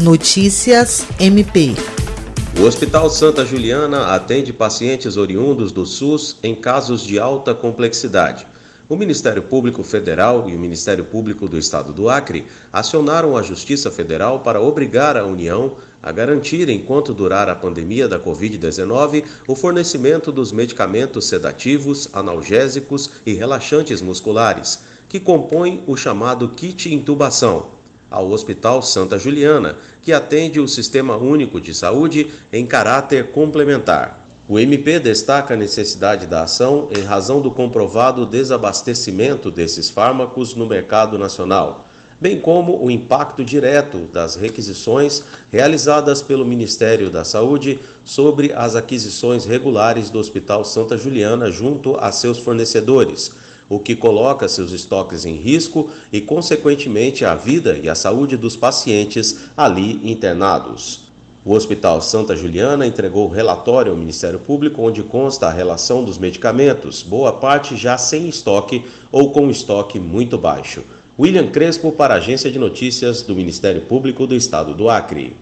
Notícias MP. O Hospital Santa Juliana atende pacientes oriundos do SUS em casos de alta complexidade. O Ministério Público Federal e o Ministério Público do Estado do Acre acionaram a Justiça Federal para obrigar a União a garantir, enquanto durar a pandemia da Covid-19, o fornecimento dos medicamentos sedativos, analgésicos e relaxantes musculares, que compõem o chamado kit intubação ao Hospital Santa Juliana, que atende o Sistema Único de Saúde em caráter complementar. O MP destaca a necessidade da ação em razão do comprovado desabastecimento desses fármacos no mercado nacional, bem como o impacto direto das requisições realizadas pelo Ministério da Saúde sobre as aquisições regulares do Hospital Santa Juliana junto a seus fornecedores o que coloca seus estoques em risco e, consequentemente, a vida e a saúde dos pacientes ali internados. O Hospital Santa Juliana entregou relatório ao Ministério Público onde consta a relação dos medicamentos, boa parte já sem estoque ou com estoque muito baixo. William Crespo para a Agência de Notícias do Ministério Público do Estado do Acre.